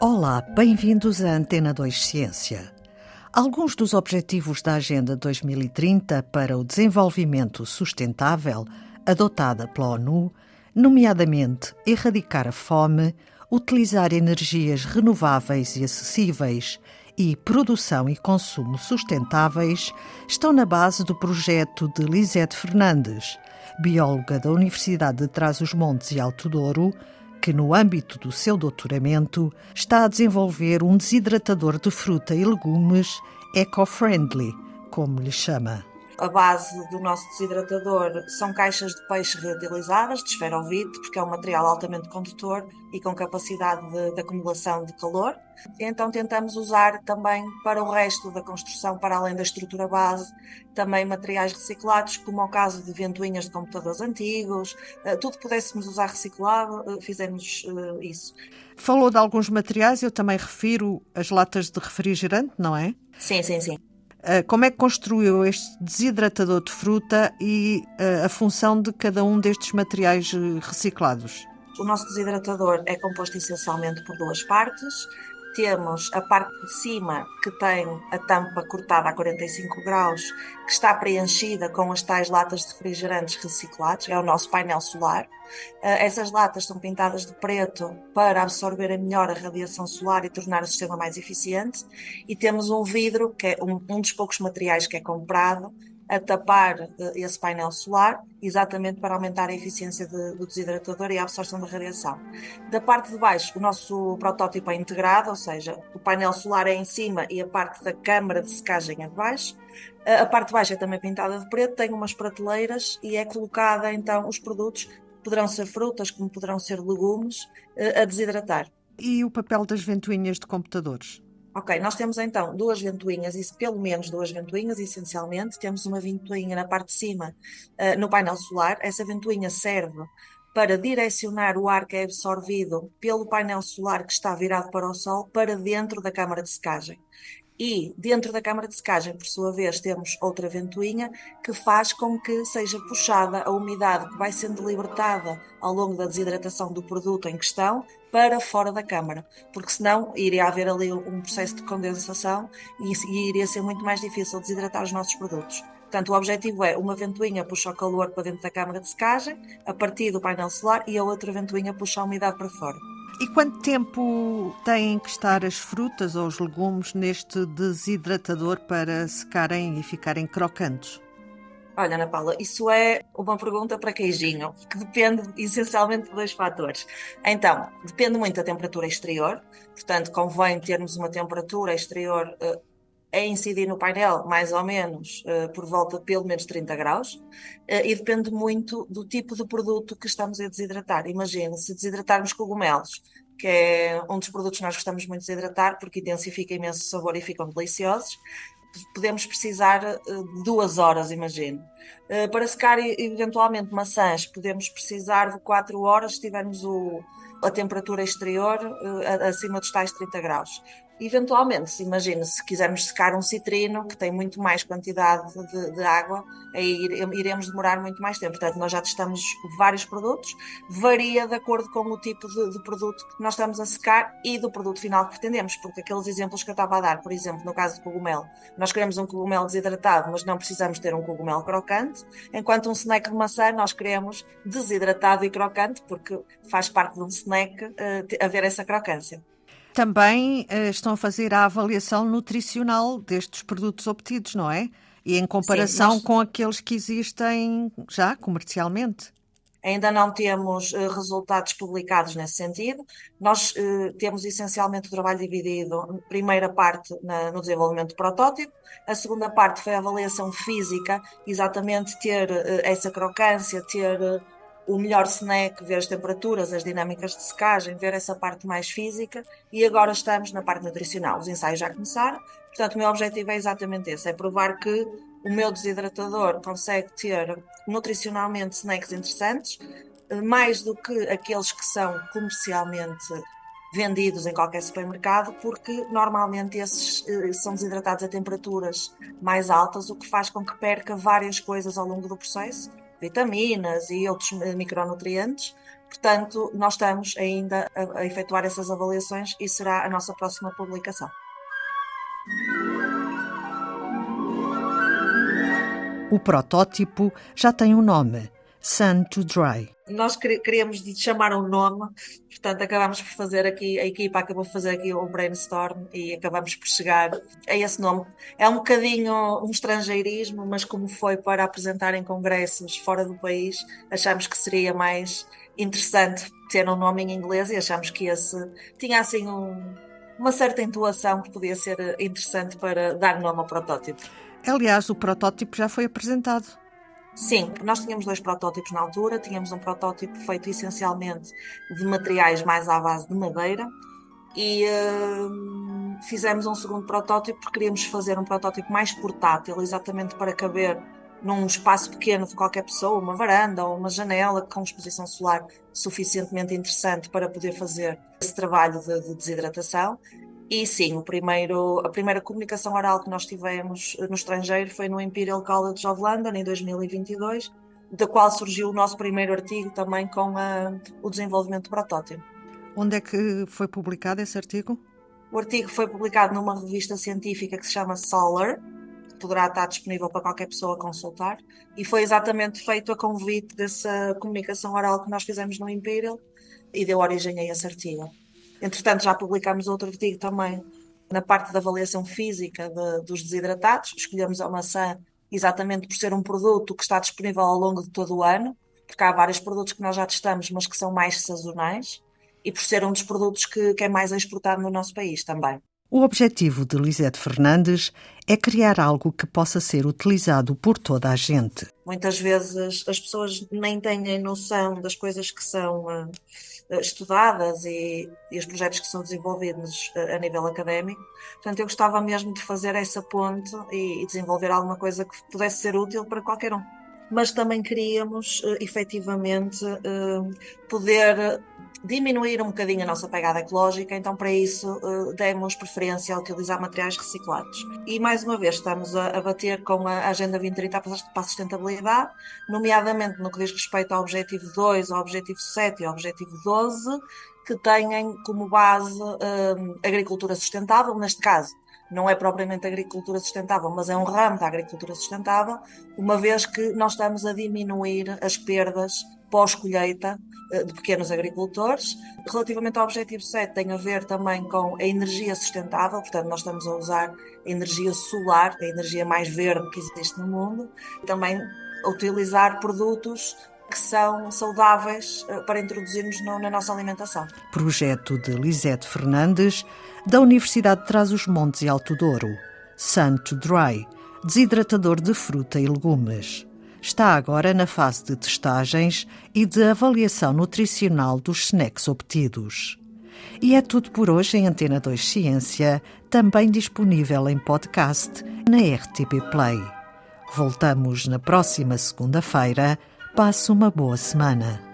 Olá, bem-vindos à Antena 2 Ciência. Alguns dos objetivos da Agenda 2030 para o Desenvolvimento Sustentável, adotada pela ONU, nomeadamente erradicar a fome, utilizar energias renováveis e acessíveis e produção e consumo sustentáveis, estão na base do projeto de Lisete Fernandes, bióloga da Universidade de Trás-os-Montes e Alto Douro, que, no âmbito do seu doutoramento, está a desenvolver um desidratador de fruta e legumes eco-friendly, como lhe chama. A base do nosso desidratador são caixas de peixe reutilizáveis, de esferovite, porque é um material altamente condutor e com capacidade de, de, acumulação de calor. Então tentamos usar também para o resto da construção, para além da estrutura base, também materiais reciclados, como o caso de ventoinhas de computadores antigos, eh, tudo pudéssemos usar reciclado, eh, fizemos eh, isso. Falou de alguns materiais, eu também refiro as latas de refrigerante, não é? Sim, sim, sim. Eh, como é que construiu este desidratador de fruta e eh, a função de cada um destes materiais eh, reciclados? O nosso desidratador é composto essencialmente por duas partes temos a parte de cima que tem a tampa cortada a 45 graus, que está preenchida com as tais latas de refrigerantes reciclados, é o nosso painel solar. Uh, essas latas são pintadas de preto para absorver melhor a radiação solar e tornar o sistema mais eficiente. E temos um vidro, que é um, um dos poucos materiais que é comprado, a tapar uh, esse painel solar, exatamente para aumentar a eficiência de, do desidratador e a absorção da radiação. Da parte de baixo, o nosso protótipo é integrado, ou seja, o painel solar é em cima e a parte da câmara de secagem é de baixo. Uh, a parte de baixo é também pintada de preto, tem umas prateleiras e é colocada então os produtos, poderão ser frutas, como poderão ser legumes, uh, a desidratar. E o papel das ventoinhas de computadores? Ok, nós temos então duas ventoinhas, isso pelo menos duas ventoinhas, essencialmente. Temos uma ventoinha na parte de cima, uh, no painel solar. Essa ventoinha serve para direcionar o ar que é absorvido pelo painel solar que está virado para o sol para dentro da câmara de secagem. E dentro da câmara de secagem, por sua vez, temos outra ventoinha que faz com que seja puxada a umidade que vai sendo libertada ao longo da desidratação do produto em questão para fora da câmara, porque senão iria haver ali um processo de condensação e, iria ser muito mais difícil desidratar os nossos produtos. Portanto, o objetivo é uma ventoinha puxa o calor para dentro da câmara de secagem, a partir do painel solar, e a outra ventoinha puxa a umidade para fora. E quanto tempo têm que estar as frutas ou os legumes neste desidratador para secarem e ficarem crocantes? Olha, Ana Paula, isso é uma pergunta para queijinho, que depende essencialmente de dois fatores. Então, depende muito da temperatura exterior, portanto, convém termos uma temperatura exterior uh, a incidir no painel mais ou menos uh, por volta de pelo menos 30 graus uh, e depende muito do tipo de produto que estamos a desidratar. Imagina, se desidratarmos cogumelos, que é um dos produtos que nós gostamos muito de desidratar porque intensifica imenso o sabor e ficam deliciosos, podemos precisar de duas horas, imagino. para secar eventualmente maçãs, podemos precisar de quatro horas se tivermos o, a temperatura exterior acima dos tais 30 graus. Eventualmente, se imagina, se quisermos secar um citrino, que tem muito mais quantidade de, de, água, aí iremos demorar muito mais tempo. Portanto, nós já testamos vários produtos, varia de acordo com o tipo de, de, produto que nós estamos a secar e do produto final que pretendemos, porque aqueles exemplos que eu estava a dar, por exemplo, no caso do cogumelo, nós queremos um cogumelo desidratado, mas não precisamos ter um cogumelo crocante, enquanto um snack de maçã nós queremos desidratado e crocante, porque faz parte de um snack uh, haver essa crocância também uh, estão a fazer a avaliação nutricional destes produtos obtidos, não é? E em comparação Sim, nós... com aqueles que existem já comercialmente. Ainda não temos uh, resultados publicados nesse sentido. Nós uh, temos essencialmente o trabalho dividido, primeira parte na, no desenvolvimento do protótipo, a segunda parte foi a avaliação física, exatamente ter uh, essa crocância, ter o melhor snack, ver as temperaturas, as dinâmicas de secagem, ver essa parte mais física. E agora estamos na parte nutricional. Os ensaios já começaram, portanto, o meu objetivo é exatamente esse: é provar que o meu desidratador consegue ter nutricionalmente snacks interessantes, mais do que aqueles que são comercialmente vendidos em qualquer supermercado, porque normalmente esses eh, são desidratados a temperaturas mais altas, o que faz com que perca várias coisas ao longo do processo vitaminas e outros micronutrientes, Portanto, nós estamos ainda a, a efetuar essas avaliações e será a nossa próxima publicação. O protótipo já tem um nome: Sun to Dry. Nós queríamos chamar um nome, portanto acabamos por fazer aqui, a equipa acabou por fazer aqui o brainstorm e acabamos por chegar a esse nome. É um bocadinho um estrangeirismo, mas como foi para apresentar em congressos fora do país, achamos que seria mais interessante ter um nome em inglês e achamos que esse tinha assim um, uma certa intuação que podia ser interessante para dar nome ao protótipo. Aliás, o protótipo já foi apresentado. Sim, nós tínhamos dois protótipos na altura. Tínhamos um protótipo feito essencialmente de materiais mais à base de madeira e uh, fizemos um segundo protótipo porque queríamos fazer um protótipo mais portátil, exatamente para caber num espaço pequeno de qualquer pessoa, uma varanda ou uma janela com exposição solar suficientemente interessante para poder fazer esse trabalho de, de desidratação. E sim, o primeiro, a primeira comunicação oral que nós tivemos no estrangeiro foi no Imperial College of London em 2022, da qual surgiu o nosso primeiro artigo também com a, o desenvolvimento do protótipo. Onde é que foi publicado esse artigo? O artigo foi publicado numa revista científica que se chama Solar, poderá estar disponível para qualquer pessoa consultar, e foi exatamente feito a convite dessa comunicação oral que nós fizemos no Imperial e deu origem a esse artigo. Entretanto, já publicamos outro artigo também na parte da avaliação física de, dos desidratados. Escolhemos a maçã exatamente por ser um produto que está disponível ao longo de todo o ano, porque há vários produtos que nós já testamos, mas que são mais sazonais, e por ser um dos produtos que, que é mais exportado no nosso país também. O objetivo de Lisete Fernandes é criar algo que possa ser utilizado por toda a gente. Muitas vezes as pessoas nem têm noção das coisas que são uh, estudadas e, e, os projetos que são desenvolvidos uh, a nível académico. Portanto, eu gostava mesmo de fazer essa ponte e, e desenvolver alguma coisa que pudesse ser útil para qualquer um mas também queríamos uh, efetivamente uh, poder diminuir um bocadinho a nossa pegada ecológica, então para isso uh, demos preferência a utilizar materiais reciclados. E mais uma vez estamos a, bater com a Agenda 2030 para a sustentabilidade, nomeadamente no que diz respeito ao Objetivo 2, ao Objetivo 7 e ao Objetivo 12, que têm como base agricultura sustentável, neste caso não é propriamente agricultura sustentável, mas é um ramo da agricultura sustentável, uma vez que nós estamos a diminuir as perdas pós-colheita eh, de pequenos agricultores. Relativamente ao objetivo 7, tem a ver também com a energia sustentável, portanto, nós estamos a usar a energia solar, a energia mais verde que existe no mundo, também a utilizar produtos que são saudáveis eh, para introduzirmos na nossa alimentação. Projeto de Lisete Fernandes, da Universidade de Trás-os-Montes e Alto Douro. Santo Dry, desidratador de fruta e legumes está agora na fase de testagens e de avaliação nutricional dos snacks obtidos. E é tudo por hoje em Antena 2 Ciência, também disponível em podcast na RTP Play. Voltamos na próxima segunda-feira. Passe uma boa semana.